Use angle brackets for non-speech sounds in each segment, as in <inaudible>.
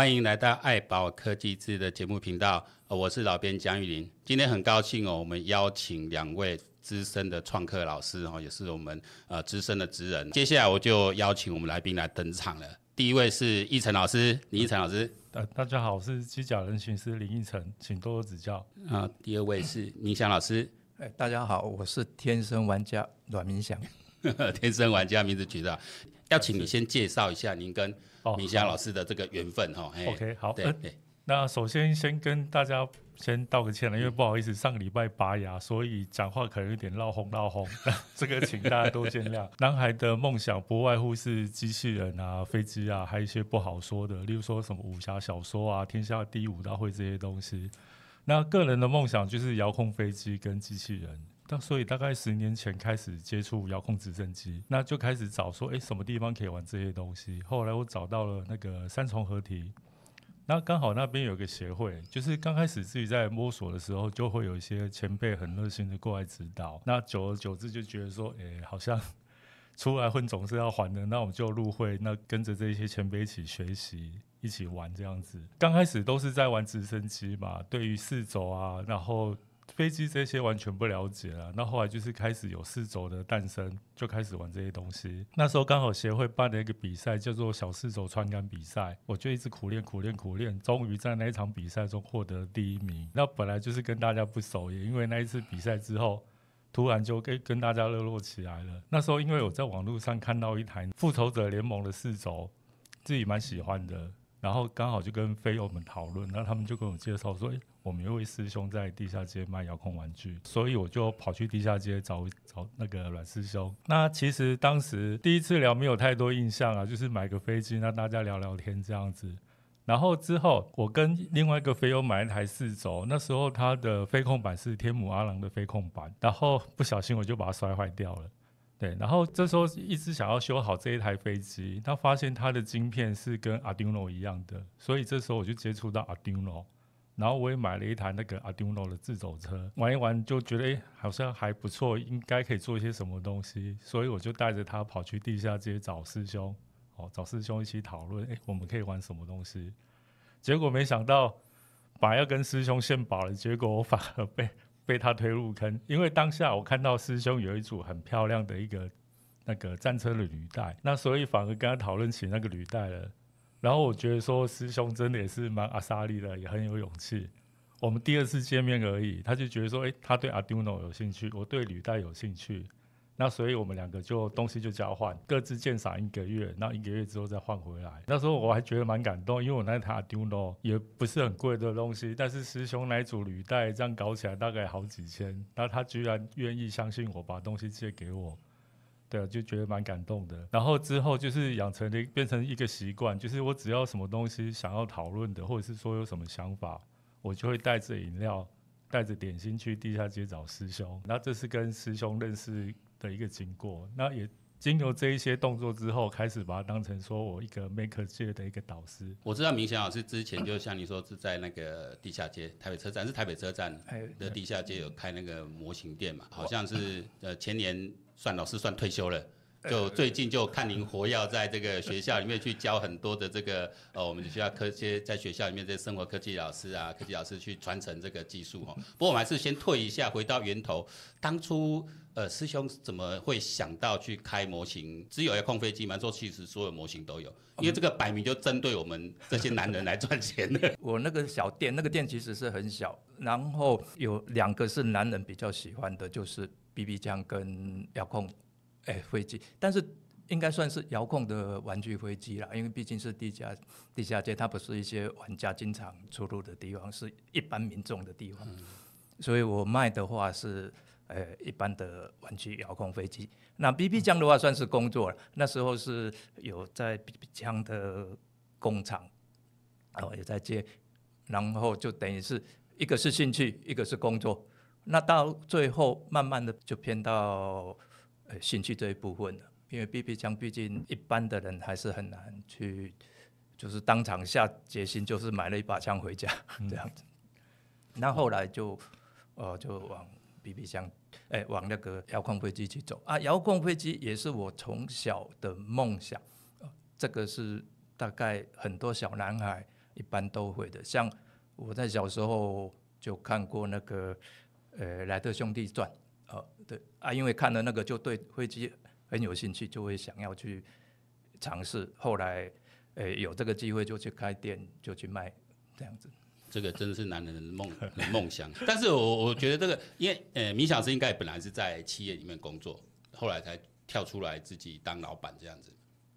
欢迎来到爱宝科技志的节目频道，我是老编江玉林。今天很高兴哦，我们邀请两位资深的创客老师哦，也是我们呃资深的职人。接下来我就邀请我们来宾来登场了。第一位是奕晨老师，林奕晨老师。呃，大家好，我是机甲人形师林奕晨，请多多指教。啊，第二位是明祥老师。哎，大家好，我是天生玩家阮明祥。<laughs> 天生玩家名字取的，要请你先介绍一下您跟。明祥老师的这个缘分哈，OK 好，对，对，那首先先跟大家先道个歉了，因为不好意思上个礼拜拔牙，所以讲话可能有点闹哄闹哄，<laughs> 这个请大家多见谅。<laughs> 男孩的梦想不外乎是机器人啊、飞机啊，还有一些不好说的，例如说什么武侠小说啊、天下第一武道会这些东西。那个人的梦想就是遥控飞机跟机器人。那所以大概十年前开始接触遥控直升机，那就开始找说，哎，什么地方可以玩这些东西？后来我找到了那个三重合体，那刚好那边有个协会，就是刚开始自己在摸索的时候，就会有一些前辈很热心的过来指导。那久而久之就觉得说，哎，好像 <laughs> 出来混总是要还的，那我们就入会，那跟着这些前辈一起学习，一起玩这样子。刚开始都是在玩直升机嘛，对于四轴啊，然后。飞机这些完全不了解了，那后来就是开始有四轴的诞生，就开始玩这些东西。那时候刚好协会办了一个比赛，叫做小四轴传感比赛，我就一直苦练苦练苦练，终于在那一场比赛中获得第一名。那本来就是跟大家不熟，也因为那一次比赛之后，突然就跟跟大家热络起来了。那时候因为我在网络上看到一台复仇者联盟的四轴，自己蛮喜欢的。然后刚好就跟飞友们讨论，然后他们就跟我介绍说：“诶，我们有位师兄在地下街卖遥控玩具，所以我就跑去地下街找找那个阮师兄。那其实当时第一次聊没有太多印象啊，就是买个飞机，让大家聊聊天这样子。然后之后我跟另外一个飞友买一台四轴，那时候他的飞控板是天母阿郎的飞控板，然后不小心我就把它摔坏掉了。”对，然后这时候一直想要修好这一台飞机，他发现它的晶片是跟 Arduino 一样的，所以这时候我就接触到 Arduino，然后我也买了一台那个 Arduino 的自走车，玩一玩就觉得诶好像还不错，应该可以做一些什么东西，所以我就带着他跑去地下街找师兄，哦，找师兄一起讨论，诶，我们可以玩什么东西？结果没想到，把要跟师兄献宝了，结果我反而被。被他推入坑，因为当下我看到师兄有一组很漂亮的一个那个战车的履带，那所以反而跟他讨论起那个履带了。然后我觉得说师兄真的也是蛮阿莎利的，也很有勇气。我们第二次见面而已，他就觉得说，诶，他对 Arduino 有兴趣，我对履带有兴趣。那所以我们两个就东西就交换，各自鉴赏一个月，那一个月之后再换回来。那时候我还觉得蛮感动，因为我那台 Arduino 也不是很贵的东西，但是师兄那组履带这样搞起来大概好几千，那他居然愿意相信我，把东西借给我，对啊，就觉得蛮感动的。然后之后就是养成了变成一个习惯，就是我只要什么东西想要讨论的，或者是说有什么想法，我就会带着饮料、带着点心去地下街找师兄。那这是跟师兄认识的一个经过，那也经由这一些动作之后，开始把它当成说我一个 maker 界的一个导师。我知道明祥老师之前就像你说是在那个地下街，台北车站是台北车站的地下街有开那个模型店嘛？好像是呃前年算老师算退休了。就最近就看您活跃在这个学校里面去教很多的这个呃我们学校科技在学校里面这些生活科技老师啊科技老师去传承这个技术哈。不过我们还是先退一下，回到源头，当初呃师兄怎么会想到去开模型？只有遥控飞机吗？说其实所有模型都有，因为这个摆明就针对我们这些男人来赚钱的。<laughs> 我那个小店，那个店其实是很小，然后有两个是男人比较喜欢的，就是 BB 枪跟遥控。哎，飞机，但是应该算是遥控的玩具飞机啦，因为毕竟是地下地下街，它不是一些玩家经常出入的地方，是一般民众的地方。嗯、所以我卖的话是呃一般的玩具遥控飞机。那 BB 枪的话算是工作了，那时候是有在 BB 枪的工厂，哦也在接，然后就等于是一个是兴趣，一个是工作。那到最后慢慢的就偏到呃。兴趣这一部分了，因为 BB 枪毕竟一般的人还是很难去，就是当场下决心，就是买了一把枪回家这样子。那、后来就，呃，就往 BB 枪，哎，往那个遥控飞机去走啊。遥控飞机也是我从小的梦想，这个是大概很多小男孩一般都会的。像我在小时候就看过那个呃《莱特兄弟传》啊，对啊，因为看了那个就对飞机很有兴趣，就会想要去尝试。后来诶有这个机会就去开店，就去卖这样子。这个真的是男人的梦 <laughs> 梦想。但是我我觉得这个，因为呃米小师应该本来是在企业里面工作，后来才跳出来自己当老板这样子。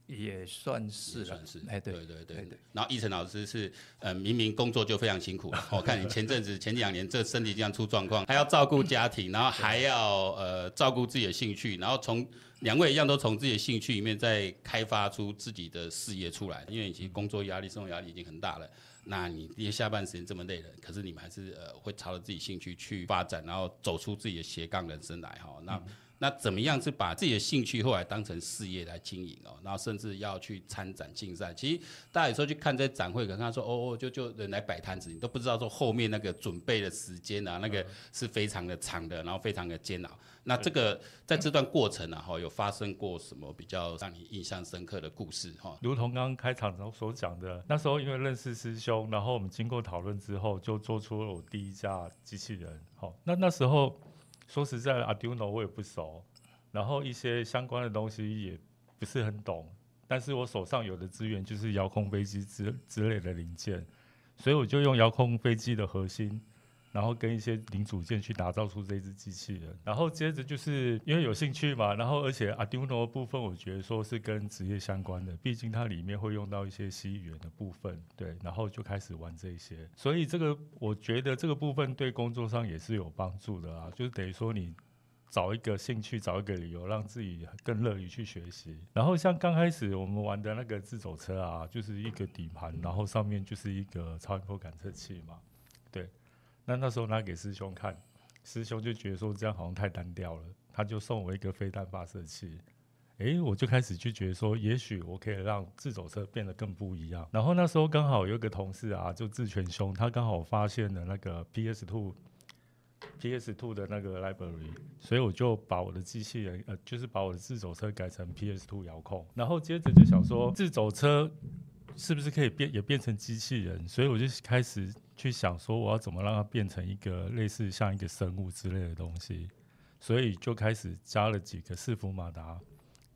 也算是，算是，哎，对对对，对，然后奕成老师是，呃，明明工作就非常辛苦，我看你前阵子前两年这身体这样出状况，还要照顾家庭，然后还要呃照顾自己的兴趣，然后从两位一样都从自己的兴趣里面再开发出自己的事业出来，因为你其实工作压力、生活压力已经很大了，那你因为下班时间这么累了，可是你们还是呃会朝着自己兴趣去发展，然后走出自己的斜杠人生来哈，那。嗯那怎么样是把自己的兴趣后来当成事业来经营哦？然后甚至要去参展竞赛。其实大家有时候去看这些展会，可能他说哦哦，就就人来摆摊子，你都不知道说后面那个准备的时间啊，那个是非常的长的，然后非常的煎熬。那这个在这段过程啊，哈，有发生过什么比较让你印象深刻的故事哈？如同刚刚开场中所讲的，那时候因为认识师兄，然后我们经过讨论之后，就做出了我第一架机器人。好，那那时候。说实在的，Arduino 我也不熟，然后一些相关的东西也不是很懂，但是我手上有的资源就是遥控飞机之之类的零件，所以我就用遥控飞机的核心。然后跟一些零组件去打造出这只机器人，然后接着就是因为有兴趣嘛，然后而且 Arduino 部分我觉得说是跟职业相关的，毕竟它里面会用到一些 C 语言的部分，对，然后就开始玩这些，所以这个我觉得这个部分对工作上也是有帮助的啊，就是等于说你找一个兴趣，找一个理由，让自己更乐于去学习。然后像刚开始我们玩的那个自走车啊，就是一个底盘，然后上面就是一个超音波感测器嘛，那那时候拿给师兄看，师兄就觉得说这样好像太单调了，他就送我一个飞弹发射器。诶、我就开始就觉得说，也许我可以让自走车变得更不一样。然后那时候刚好有一个同事啊，就志全兄，他刚好发现了那个 PS Two PS Two 的那个 library，所以我就把我的机器人呃，就是把我的自走车改成 PS Two 遥控。然后接着就想说，自走车是不是可以变也变成机器人？所以我就开始。去想说我要怎么让它变成一个类似像一个生物之类的东西，所以就开始加了几个伺服马达，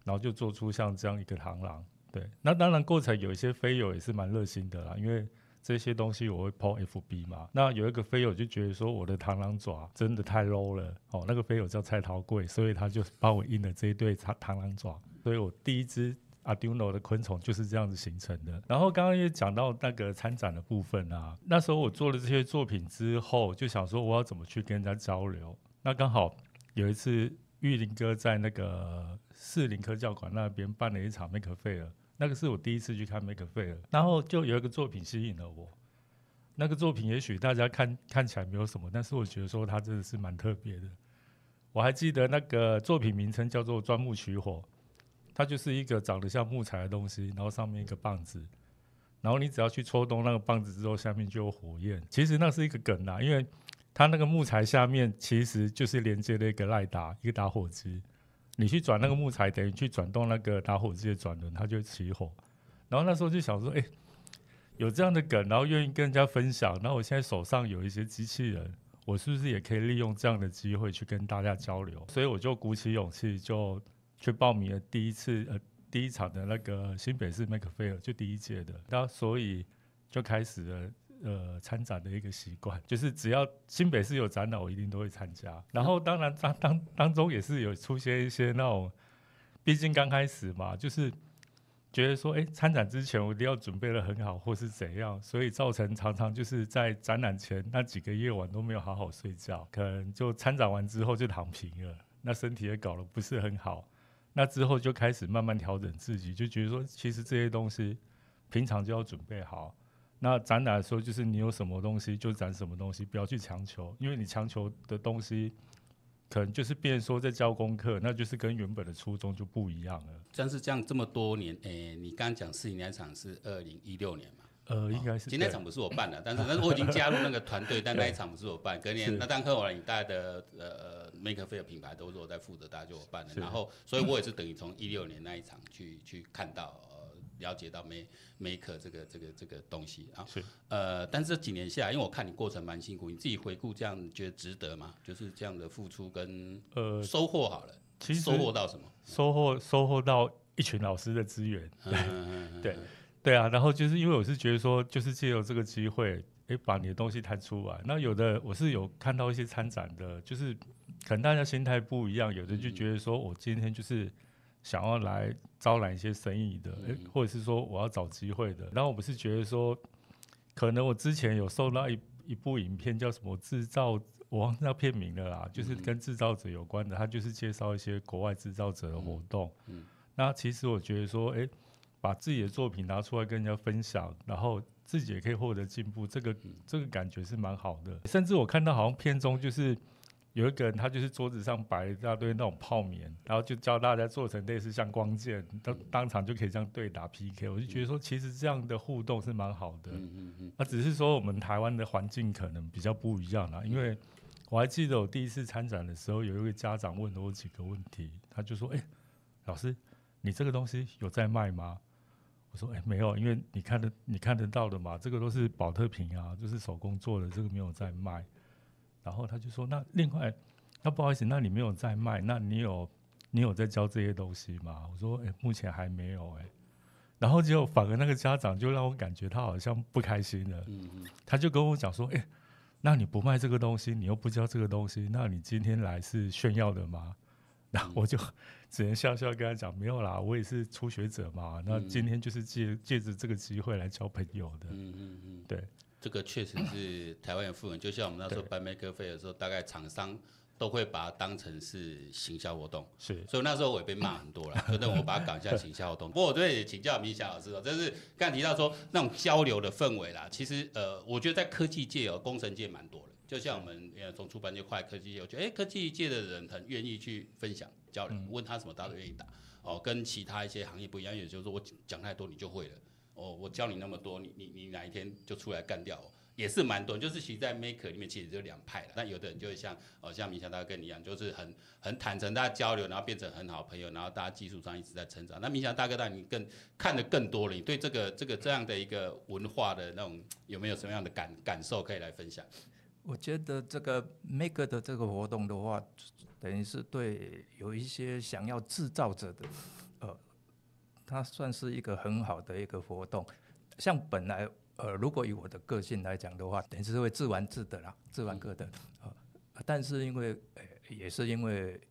然后就做出像这样一个螳螂。对，那当然过程有一些飞友也是蛮热心的啦，因为这些东西我会 po FB 嘛。那有一个飞友就觉得说我的螳螂爪真的太 low 了，哦，那个飞友叫蔡桃贵，所以他就帮我印了这一对螳螳螂爪，所以我第一只。Arduino 的昆虫就是这样子形成的。然后刚刚也讲到那个参展的部分啊，那时候我做了这些作品之后，就想说我要怎么去跟人家交流。那刚好有一次玉林哥在那个士林科教馆那边办了一场 Maker Fair，那个是我第一次去看 Maker Fair，然后就有一个作品吸引了我。那个作品也许大家看看起来没有什么，但是我觉得说它真的是蛮特别的。我还记得那个作品名称叫做“钻木取火”。它就是一个长得像木材的东西，然后上面一个棒子，然后你只要去戳动那个棒子之后，下面就有火焰。其实那是一个梗啊，因为它那个木材下面其实就是连接了一个赖打，一个打火机。你去转那个木材，等于去转动那个打火机的转轮，它就起火。然后那时候就想说，哎，有这样的梗，然后愿意跟人家分享。然后我现在手上有一些机器人，我是不是也可以利用这样的机会去跟大家交流？所以我就鼓起勇气就。去报名了第一次呃第一场的那个新北市 Make Fair 就第一届的，那所以就开始了呃参展的一个习惯，就是只要新北市有展览，我一定都会参加。然后当然当当当中也是有出现一些那种，毕竟刚开始嘛，就是觉得说哎参展之前我一定要准备得很好或是怎样，所以造成常常就是在展览前那几个夜晚都没有好好睡觉，可能就参展完之后就躺平了，那身体也搞得不是很好。那之后就开始慢慢调整自己，就觉得说，其实这些东西平常就要准备好。那展览的时候，就是你有什么东西就展什么东西，不要去强求，因为你强求的东西，可能就是变说在教功课，那就是跟原本的初衷就不一样了。但是这样这么多年，诶、你刚讲四零那场是二零一六年嘛？呃，应该是。其实那场不是我办的，<laughs> 但是但是我已经加入那个团队，但那一场不是我办。隔年那当科网你带的呃 Maker Faire 品牌都是我在负责，大家就我办的。然后，所以我也是等于从一六年那一场去去看到呃了解到 Make Maker 这个这个这个东西啊。是。呃，但是这几年下来，因为我看你过程蛮辛苦，你自己回顾这样，你觉得值得吗？就是这样的付出跟呃收获好了，其实收获到什么？收获收获到一群老师的资源。<laughs> 对对啊，然后就是因为我是觉得说，就是借由这个机会。诶，把你的东西摊出来。那有的我是有看到一些参展的，就是可能大家心态不一样，有的就觉得说我今天就是想要来招揽一些生意的，诶，或者是说我要找机会的。然后我是觉得说，可能我之前有收到一一部影片叫什么制造，我忘记那片名了啦，就是跟制造者有关的，他就是介绍一些国外制造者的活动。嗯那其实我觉得说，诶，把自己的作品拿出来跟人家分享，然后。自己也可以获得进步，这个这个感觉是蛮好的。甚至我看到好像片中就是有一个人，他就是桌子上摆一大堆那种泡棉，然后就教大家做成类似像光剑，当当场就可以这样对打 PK。我就觉得说，其实这样的互动是蛮好的。那只是说我们台湾的环境可能比较不一样啦。因为我还记得我第一次参展的时候，有一位家长问了我几个问题，他就说：“哎，老师，你这个东西有在卖吗？”我说：“哎、欸，没有，因为你看得你看得到的嘛，这个都是宝特瓶啊，就是手工做的，这个没有在卖。”然后他就说：“那另外，那不好意思，那你没有在卖，那你有你有在教这些东西吗？”我说：“哎、欸，目前还没有。”哎，然后结果反而那个家长就让我感觉他好像不开心了。他就跟我讲说：“哎、欸，那你不卖这个东西，你又不教这个东西，那你今天来是炫耀的吗？”然后我就。只能笑笑跟他讲，没有啦，我也是初学者嘛。那今天就是借借着这个机会来交朋友的。嗯嗯嗯，对，这个确实是台湾的富人。就像我们那时候办 Maker Faire 的时候，大概厂商都会把它当成是行销活动。是，所以那时候我也被骂很多了，所以我把它搞一下行销活动。不过我对请教明祥老师哦，就是刚才提到说那种交流的氛围啦，其实呃，我觉得在科技界哦，工程界蛮多的。就像我们呃从出版界跨科技界，我觉得哎，科技界的人很愿意去分享。交流，问他什么，他都愿意答。哦，跟其他一些行业不一样，也就是说我讲太多你就会了。哦，我教你那么多，你你你哪一天就出来干掉？也是蛮多。就是其实，在 Maker 里面其实就两派了。但有的人就会像哦，像明祥大哥跟你一样，就是很很坦诚，大家交流，然后变成很好朋友，然后大家技术上一直在成长。那明祥大哥，那你更看得更多了。你对这个这个这样的一个文化的那种有没有什么样的感感受可以来分享？我觉得这个 Maker 的这个活动的话。等于是对有一些想要制造者的，呃，它算是一个很好的一个活动。像本来，呃，如果以我的个性来讲的话，等于是会自玩自得啦，自玩各的。呃，但是因为，呃，也是因为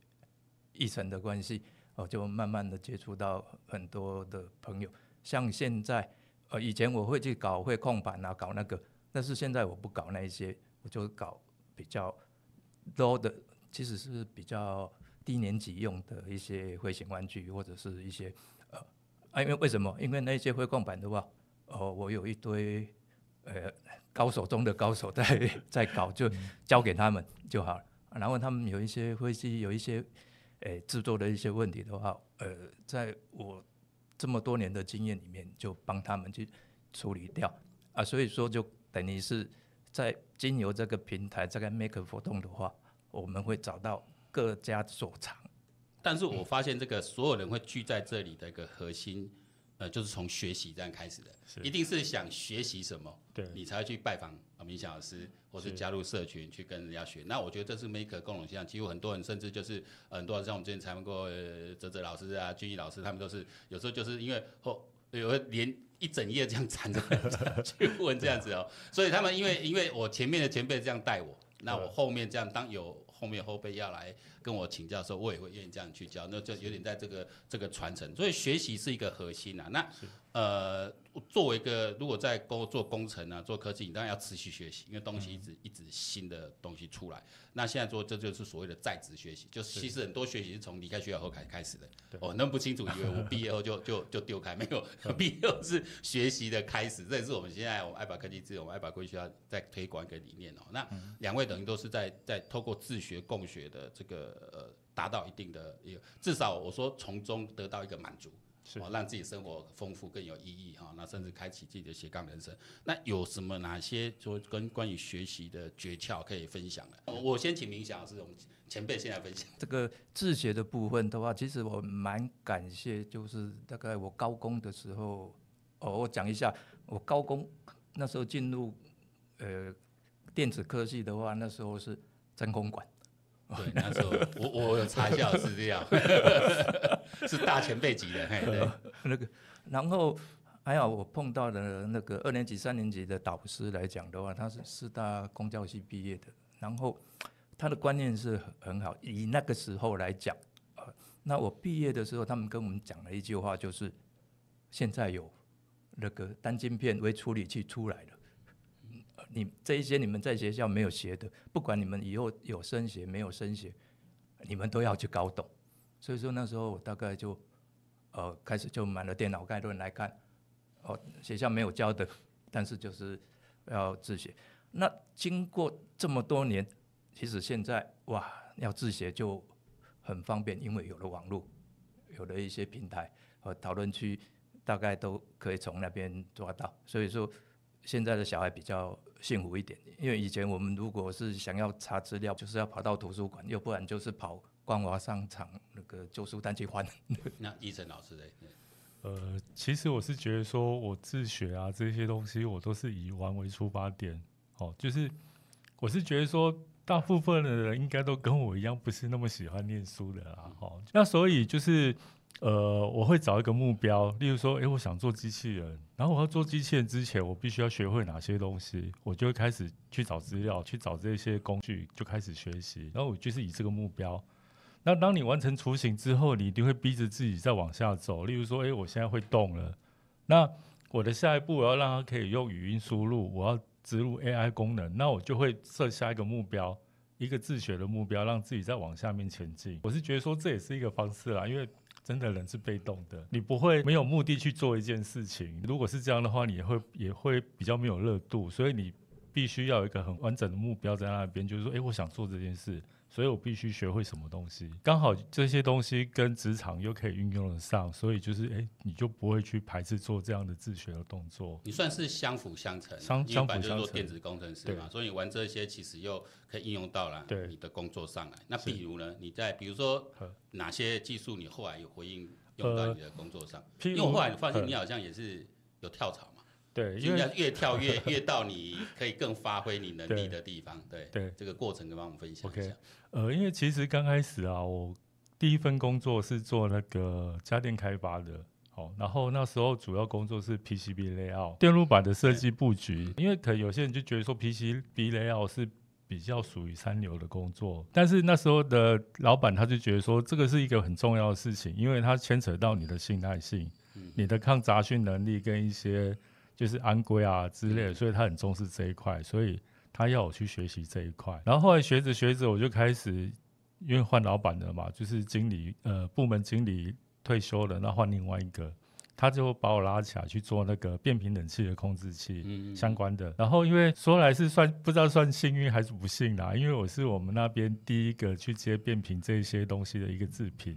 议程的关系，哦、呃，就慢慢的接触到很多的朋友。像现在，呃，以前我会去搞会控板啊，搞那个，但是现在我不搞那一些，我就搞比较 low 的。其实是比较低年级用的一些绘形玩具，或者是一些呃啊，因为为什么？因为那些绘控板的话，哦、呃，我有一堆呃高手中的高手在 <laughs> 在搞，就交给他们就好了。然后他们有一些会去有一些呃制作的一些问题的话，呃，在我这么多年的经验里面，就帮他们去处理掉啊。所以说，就等于是在经由这个平台这个 Maker 活动的话。我们会找到各家所长，但是我发现这个所有人会聚在这里的一个核心，呃，就是从学习这样开始的，一定是想学习什么，对，你才会去拜访啊明祥老师，或是加入社群去跟人家学。那我觉得这是 Maker 共同现象，几乎很多人甚至就是很多人像我们之前采访过哲哲老师啊、俊毅老师，他们都是有时候就是因为后有连一整夜这样缠着 <laughs> 去问这样子哦，所以他们因为因为我前面的前辈这样带我，那我后面这样当有。后面后辈要来跟我请教的时候，我也会愿意这样去教，那就有点在这个这个传承，所以学习是一个核心啊。那呃。作为一个，如果在工做工程啊，做科技，你当然要持续学习，因为东西一直、嗯、一直新的东西出来。那现在做这就是所谓的在职学习，就是其实很多学习是从离开学校后开始开始的。哦，那么不清楚，以为我 <laughs> 毕业后就就就丢开，没有，<laughs> 毕业后是学习的开始。这也是我们现在我们爱把科技资，我们爱把国际学校在推广一个理念哦。那两位等于都是在在透过自学共学的这个呃，达到一定的一个至少我说从中得到一个满足。是哦，让自己生活丰富更有意义哈、哦，那甚至开启自己的斜杠人生。那有什么哪些就跟关于学习的诀窍可以分享的？我先请明祥老师，我们前辈先来分享。这个自学的部分的话，其实我蛮感谢，就是大概我高工的时候，哦，我讲一下，我高工那时候进入呃电子科技的话，那时候是真空管。对，那时候我我有查一下资料，<laughs> 是大前辈级的。嘿，<laughs> 那个，然后还有我碰到的那个二年级、三年级的导师来讲的话，他是师大工教系毕业的，然后他的观念是很好。以那个时候来讲，呃，那我毕业的时候，他们跟我们讲了一句话，就是现在有那个单晶片微处理器出来了。你这一些你们在学校没有学的，不管你们以后有升学没有升学，你们都要去搞懂。所以说那时候我大概就，呃，开始就买了电脑概论来看，哦，学校没有教的，但是就是要自学。那经过这么多年，其实现在哇，要自学就很方便，因为有了网络，有了一些平台和讨论区，大概都可以从那边抓到。所以说。现在的小孩比较幸福一点，因为以前我们如果是想要查资料，就是要跑到图书馆，要不然就是跑光华商场个旧书单去换。<laughs> 那医生老师嘞？呃，其实我是觉得说，我自学啊这些东西，我都是以玩为出发点。哦，就是我是觉得说，大部分的人应该都跟我一样，不是那么喜欢念书的啦。哦，那所以就是。呃，我会找一个目标，例如说，诶，我想做机器人，然后我要做机器人之前，我必须要学会哪些东西，我就会开始去找资料，去找这些工具，就开始学习。然后我就是以这个目标。那当你完成雏形之后，你一定会逼着自己再往下走。例如说，诶，我现在会动了，那我的下一步我要让它可以用语音输入，我要植入 AI 功能，那我就会设下一个目标，一个自学的目标，让自己再往下面前进。我是觉得说这也是一个方式啦，因为。真的人是被动的，你不会没有目的去做一件事情。如果是这样的话，你也会也会比较没有热度。所以你必须要有一个很完整的目标在那边，就是说，诶，我想做这件事，所以我必须学会什么东西。刚好这些东西跟职场又可以运用得上，所以就是，诶，你就不会去排斥做这样的自学的动作。你算是相辅相成，相相辅相成。做电子工程师嘛，所以你玩这些其实又可以应用到了你的工作上来。那比如呢，你在比如说哪些技术你后来有回应用到你的工作上？因为后来你发现你好像也是有跳槽嘛，对，因为越跳越 <laughs> 越到你可以更发挥你能力的地方。对对，这个过程跟我们分享一下。Okay, 呃，因为其实刚开始啊，我第一份工作是做那个家电开发的，哦，然后那时候主要工作是 PCB layout 电路板的设计布局，因为可能有些人就觉得说 PCB layout 是。比较属于三流的工作，但是那时候的老板他就觉得说，这个是一个很重要的事情，因为它牵扯到你的信赖性、你的抗杂讯能力跟一些就是安规啊之类的，所以他很重视这一块，所以他要我去学习这一块。然后后来学着学着，我就开始因为换老板了嘛，就是经理呃部门经理退休了，那换另外一个。他就把我拉起来去做那个变频冷气的控制器相关的，然后因为说来是算不知道算幸运还是不幸啦，因为我是我们那边第一个去接变频这些东西的一个制品。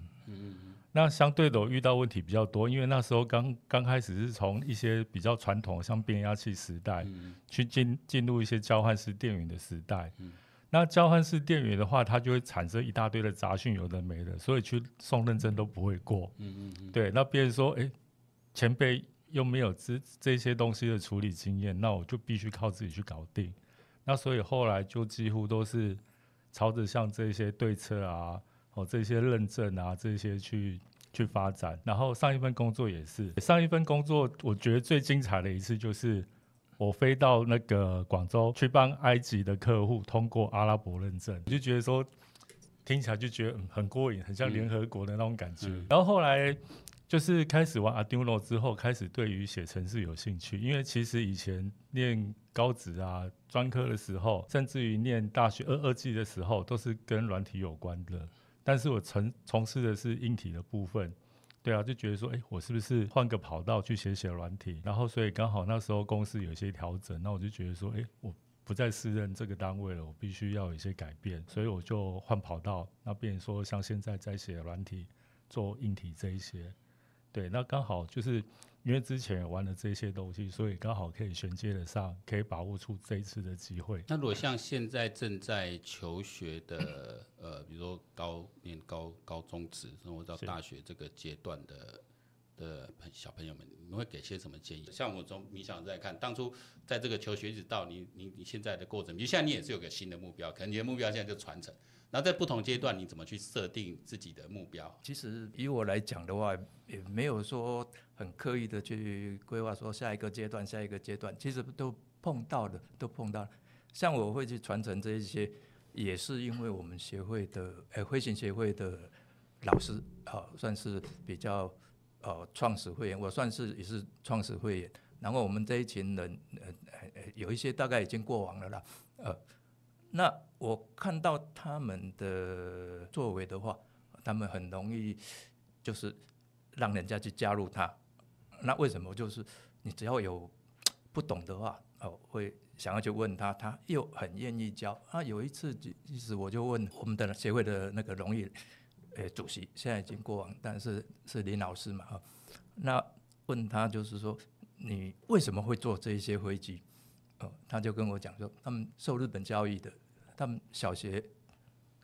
那相对的我遇到问题比较多，因为那时候刚刚开始是从一些比较传统像变压器时代去进进入一些交换式电源的时代。那交换式电源的话，它就会产生一大堆的杂讯，有的没的，所以去送认证都不会过。对，那别人说，哎。前辈又没有这这些东西的处理经验，那我就必须靠自己去搞定。那所以后来就几乎都是朝着像这些对策啊、哦这些认证啊这些去去发展。然后上一份工作也是，上一份工作我觉得最精彩的一次就是我飞到那个广州去帮埃及的客户通过阿拉伯认证，我就觉得说听起来就觉得很过瘾，很像联合国的那种感觉。嗯、然后后来。就是开始玩 Arduino 之后，开始对于写程式有兴趣。因为其实以前念高职啊、专科的时候，甚至于念大学二二技的时候，都是跟软体有关的。但是我从从事的是硬体的部分，对啊，就觉得说，哎，我是不是换个跑道去写写软体？然后所以刚好那时候公司有一些调整，那我就觉得说，哎，我不再适任这个单位了，我必须要有一些改变，所以我就换跑道。那变成说像现在在写软体、做硬体这一些。对，那刚好就是。因为之前玩了这些东西，所以刚好可以衔接得上，可以把握出这一次的机会。那如果像现在正在求学的，<coughs> 呃，比如说高念高高中职，然后到大学这个阶段的的小朋友们，你们会给些什么建议？像我从冥想在看，当初在这个求学一直到你你你现在的过程，比如现在你也是有个新的目标，可能你的目标现在就传承。然后在不同阶段，你怎么去设定自己的目标？其实以我来讲的话，也没有说很刻意的去规划说下一个阶段、下一个阶段，其实都碰到的，都碰到。像我会去传承这一些，也是因为我们协会的，呃，飞行协会的老师啊，算是比较呃创始会员，我算是也是创始会员。然后我们这一群人，呃呃，有一些大概已经过往了啦，呃。那我看到他们的作为的话，他们很容易就是让人家去加入他。那为什么？就是你只要有不懂的话，哦，会想要去问他，他又很愿意教。啊，有一次，其实我就问我们的协会的那个荣誉诶主席，现在已经过往，但是是林老师嘛，哈。那问他就是说，你为什么会做这些飞机？哦，他就跟我讲说，他们受日本教育的，他们小学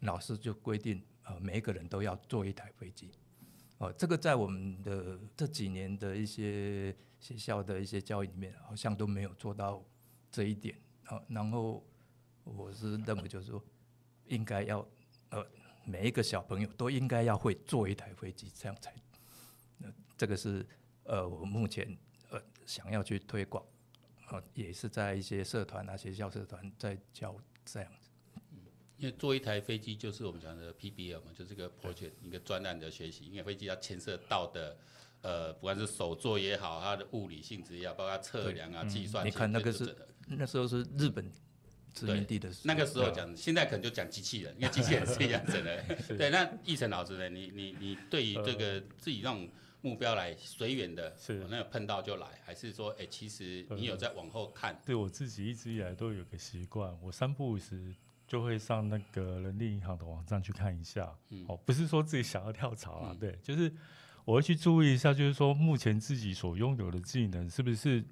老师就规定，呃，每一个人都要做一台飞机。哦，这个在我们的这几年的一些学校的一些教育里面，好像都没有做到这一点。哦，然后我是认为就是说，应该要，呃，每一个小朋友都应该要会做一台飞机，这样才，呃，这个是呃，我目前呃想要去推广。哦，也是在一些社团啊，学校社团在教这样子。嗯，因为做一台飞机就是我们讲的 PBL 嘛，就是个 project 一个专案的学习。因为飞机要牵涉到的，呃，不管是手作也好，它的物理性质也好，包括测量啊、计算。你看那个是那时候是日本殖民地的时候。那个时候讲，现在可能就讲机器人，因为机器人是一样子的。<laughs> 对，那奕晨老师呢？你你你对于这个自己让。目标来随缘的，是那个碰到就来，还是说，哎、欸，其实你有在往后看？嗯、对我自己一直以来都有个习惯，我三不五时就会上那个人力银行的网站去看一下。嗯，哦，不是说自己想要跳槽啊，嗯、对，就是我会去注意一下，就是说目前自己所拥有的技能是不是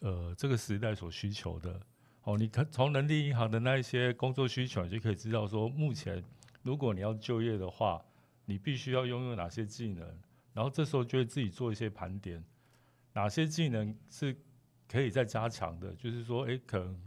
呃这个时代所需求的。哦，你看从人力银行的那一些工作需求，你就可以知道说，目前如果你要就业的话，你必须要拥有哪些技能。然后这时候就会自己做一些盘点，哪些技能是可以再加强的，就是说，哎，可能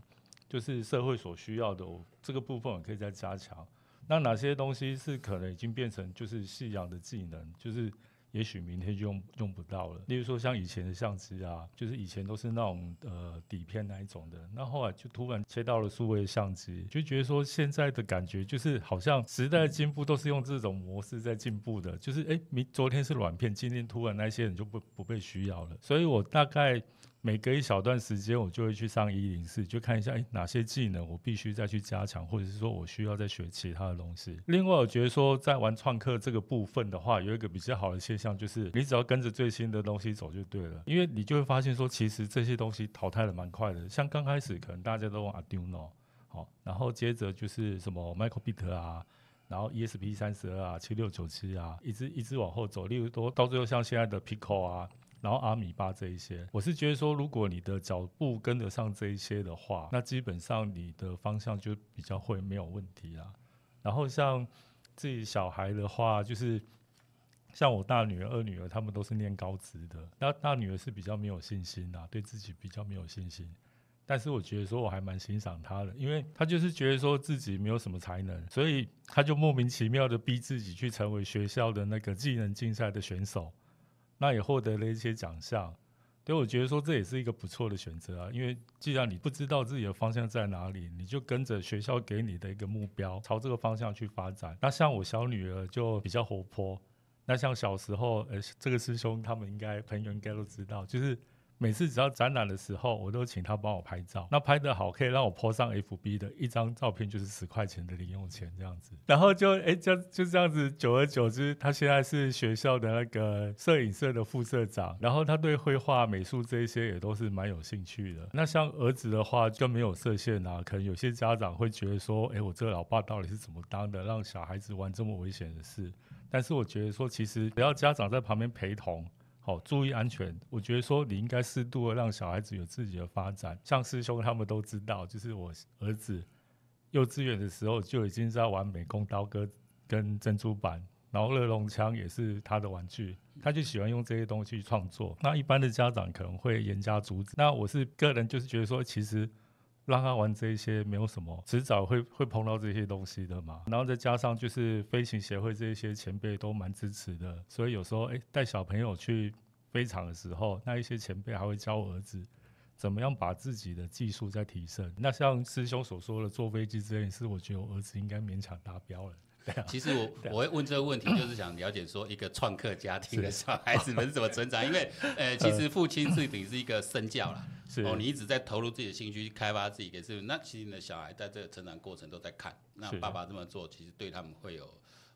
就是社会所需要的，这个部分我可以再加强。那哪些东西是可能已经变成就是信仰的技能，就是。也许明天就用用不到了。例如说，像以前的相机啊，就是以前都是那种呃底片那一种的，那后来就突然切到了数位相机，就觉得说现在的感觉就是好像时代的进步都是用这种模式在进步的，就是诶，明昨天是软片，今天突然那些人就不不被需要了。所以我大概。每隔一小段时间，我就会去上一零四，就看一下，诶，哪些技能我必须再去加强，或者是说我需要再学其他的东西。另外，我觉得说在玩创客这个部分的话，有一个比较好的现象，就是你只要跟着最新的东西走就对了，因为你就会发现说，其实这些东西淘汰的蛮快的。像刚开始可能大家都用 Arduino，好，然后接着就是什么 Microbit 啊，然后 ESP 三十二啊，七六九七啊，一直一直往后走，例如说到最后像现在的 Pico 啊。然后阿米巴这一些，我是觉得说，如果你的脚步跟得上这一些的话，那基本上你的方向就比较会没有问题啦。然后像自己小孩的话，就是像我大女儿、二女儿，他们都是念高职的。那大女儿是比较没有信心啦，对自己比较没有信心。但是我觉得说，我还蛮欣赏她的，因为她就是觉得说自己没有什么才能，所以她就莫名其妙的逼自己去成为学校的那个技能竞赛的选手。那也获得了一些奖项，所以，我觉得说这也是一个不错的选择啊。因为既然你不知道自己的方向在哪里，你就跟着学校给你的一个目标，朝这个方向去发展。那像我小女儿就比较活泼，那像小时候，呃，这个师兄他们应该朋友应该都知道，就是。每次只要展览的时候，我都请他帮我拍照。那拍得好，可以让我 po 上 FB 的一张照片，就是十块钱的零用钱这样子。然后就哎，就就这样子，久而久之，他现在是学校的那个摄影社的副社长。然后他对绘画、美术这一些也都是蛮有兴趣的。那像儿子的话，就没有设限啊。可能有些家长会觉得说，哎，我这个老爸到底是怎么当的，让小孩子玩这么危险的事？但是我觉得说，其实只要家长在旁边陪同。好，注意安全。我觉得说你应该适度的让小孩子有自己的发展。像师兄他们都知道，就是我儿子幼稚园的时候就已经在玩美工刀跟跟珍珠板，然后热熔枪也是他的玩具，他就喜欢用这些东西创作。那一般的家长可能会严加阻止。那我是个人就是觉得说，其实。让他玩这一些没有什么，迟早会会碰到这些东西的嘛。然后再加上就是飞行协会这一些前辈都蛮支持的，所以有时候哎带小朋友去飞场的时候，那一些前辈还会教儿子怎么样把自己的技术再提升。那像师兄所说的坐飞机这件事，我觉得我儿子应该勉强达标了。其实我我会问这个问题，就是想了解说一个创客家庭的小孩子们是怎么成长，因为呃，其实父亲是等于是一个身教啦。哦，你一直在投入自己的兴趣去开发自己给是，那其实你的小孩在这个成长过程都在看，那爸爸这么做，其实对他们会有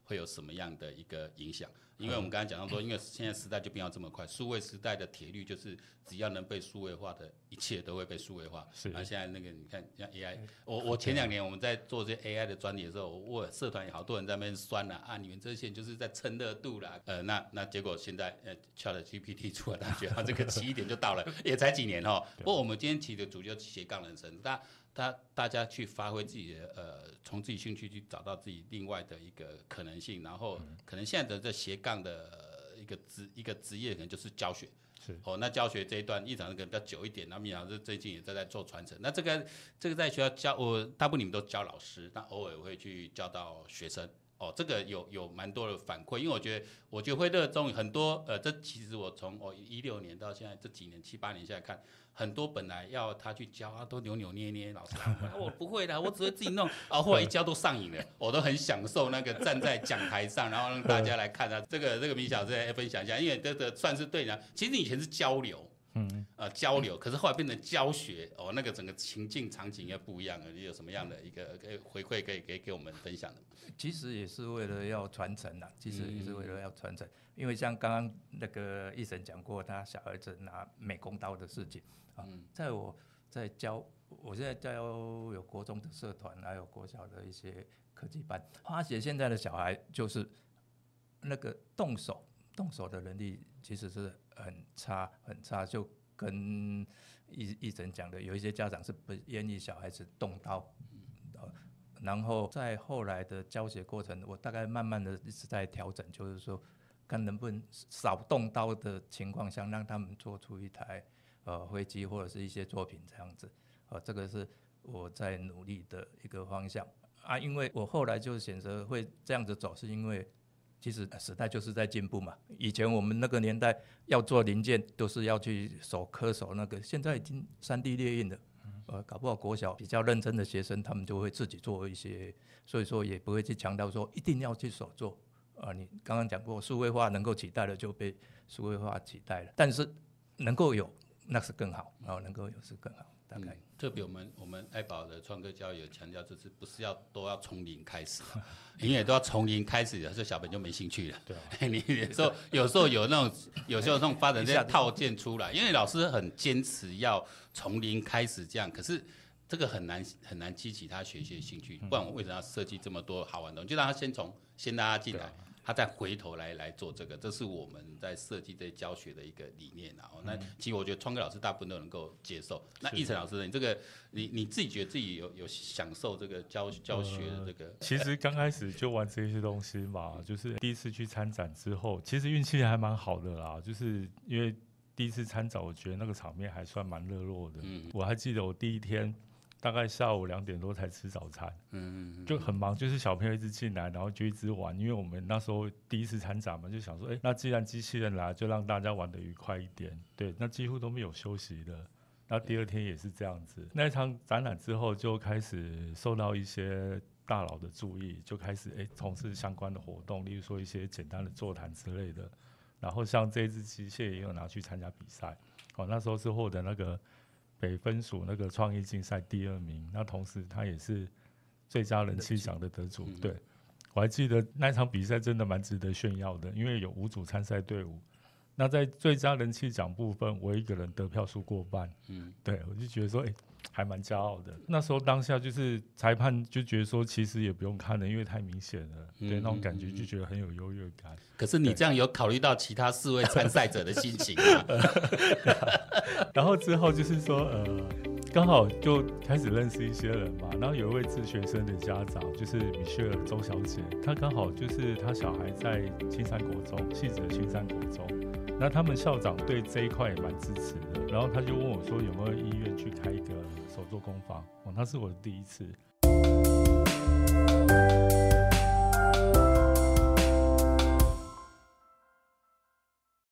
会有什么样的一个影响？因为我们刚才讲到说，因为现在时代就变化这么快，数位时代的铁律就是，只要能被数位化的一切都会被数位化。是。那现在那个你看，像 AI，我我前两年我们在做这些 AI 的专题的时候，我社团有好多人在那边酸了啊，你们这些就是在蹭热度啦。呃，那那结果现在呃，ChatGPT 出来，大家觉得这个起点就到了，也才几年哦。<laughs> 不过我们今天起的主角斜杠人生，大大大家去发挥自己的呃，从自己兴趣去找到自己另外的一个可能性，然后可能现在的这斜杠的一个职一个职业可能就是教学，是哦，那教学这一段一场可能比较久一点，那米老师最近也在在做传承，那这个这个在学校教我大部分你们都教老师，但偶尔会去教到学生。哦，这个有有蛮多的反馈，因为我觉得，我觉得会热衷很多，呃，这其实我从哦一六年到现在这几年七八年下来看，很多本来要他去教啊，都扭扭捏捏，老师，我不会的，我只会自己弄，啊，后来一教都上瘾了，我都很享受那个站在讲台上，然后让大家来看啊，这个这个米小师来分享一下，因为这个算是对的，其实以前是交流。嗯，呃，交流，可是后来变成教学，哦，那个整个情境场景也不一样了。你有什么样的一个回馈可以给给我们分享的？其实也是为了要传承呐，其实也是为了要传承。因为像刚刚那个医生讲过，他小儿子拿美工刀的事情啊，在我在教，我现在教有国中的社团，还有国小的一些科技班，发现现在的小孩就是那个动手动手的能力其实是。很差很差，就跟奕奕神讲的，有一些家长是不愿意小孩子动刀，然后在后来的教学过程，我大概慢慢的一直在调整，就是说看能不能少动刀的情况下，让他们做出一台呃飞机或者是一些作品这样子，呃，这个是我在努力的一个方向啊，因为我后来就选择会这样子走，是因为。其实时代就是在进步嘛。以前我们那个年代要做零件，都是要去手刻手那个，现在已经三 D 列印了。呃，搞不好国小比较认真的学生，他们就会自己做一些，所以说也不会去强调说一定要去手做。啊，你刚刚讲过，数位化能够取代的就被数位化取代了，但是能够有那是更好，然后能够有是更好。大概。特别我们我们爱宝的创客教育有强调，就是不是要都要从零开始，<laughs> 永远都要从零开始，这小朋友就没兴趣了。对、啊，<laughs> 你有时候有时候有那种有时候那种发展这些套件出来，因为老师很坚持要从零开始这样，可是这个很难很难激起他学习的兴趣。不然我为什么要设计这么多好玩的东西？就让他先从先拉他进来。他再回头来来做这个，这是我们在设计这教学的一个理念啊。那其实我觉得创客老师大部分都能够接受。那奕晨老师，你这个你你自己觉得自己有有享受这个教教学的这个？呃、其实刚开始就玩这些东西嘛，就是第一次去参展之后，其实运气还蛮好的啦。就是因为第一次参展，我觉得那个场面还算蛮热络的。嗯，我还记得我第一天。大概下午两点多才吃早餐，嗯嗯，就很忙，就是小朋友一直进来，然后就一直玩，因为我们那时候第一次参展嘛，就想说，哎、欸，那既然机器人来，就让大家玩得愉快一点，对，那几乎都没有休息的。那第二天也是这样子，那一场展览之后就开始受到一些大佬的注意，就开始哎从事相关的活动，例如说一些简单的座谈之类的。然后像这只机械也有拿去参加比赛，哦，那时候是获得那个。北分署那个创意竞赛第二名，那同时他也是最佳人气奖的得主。对，我还记得那场比赛真的蛮值得炫耀的，因为有五组参赛队伍。那在最佳人气奖部分，我一个人得票数过半。嗯，对，我就觉得说，哎、欸，还蛮骄傲的。那时候当下就是裁判就觉得说，其实也不用看了，因为太明显了，对，那种感觉就觉得很有优越感。可是你这样有考虑到其他四位参赛者的心情吗？<laughs> 然后之后就是说，呃，刚好就开始认识一些人嘛。然后有一位自学生的家长，就是米歇尔周小姐，她刚好就是她小孩在青山国中，汐止的青山国中。那他们校长对这一块也蛮支持的，然后他就问我说有没有意愿去开一个手作工坊，哦，那是我的第一次。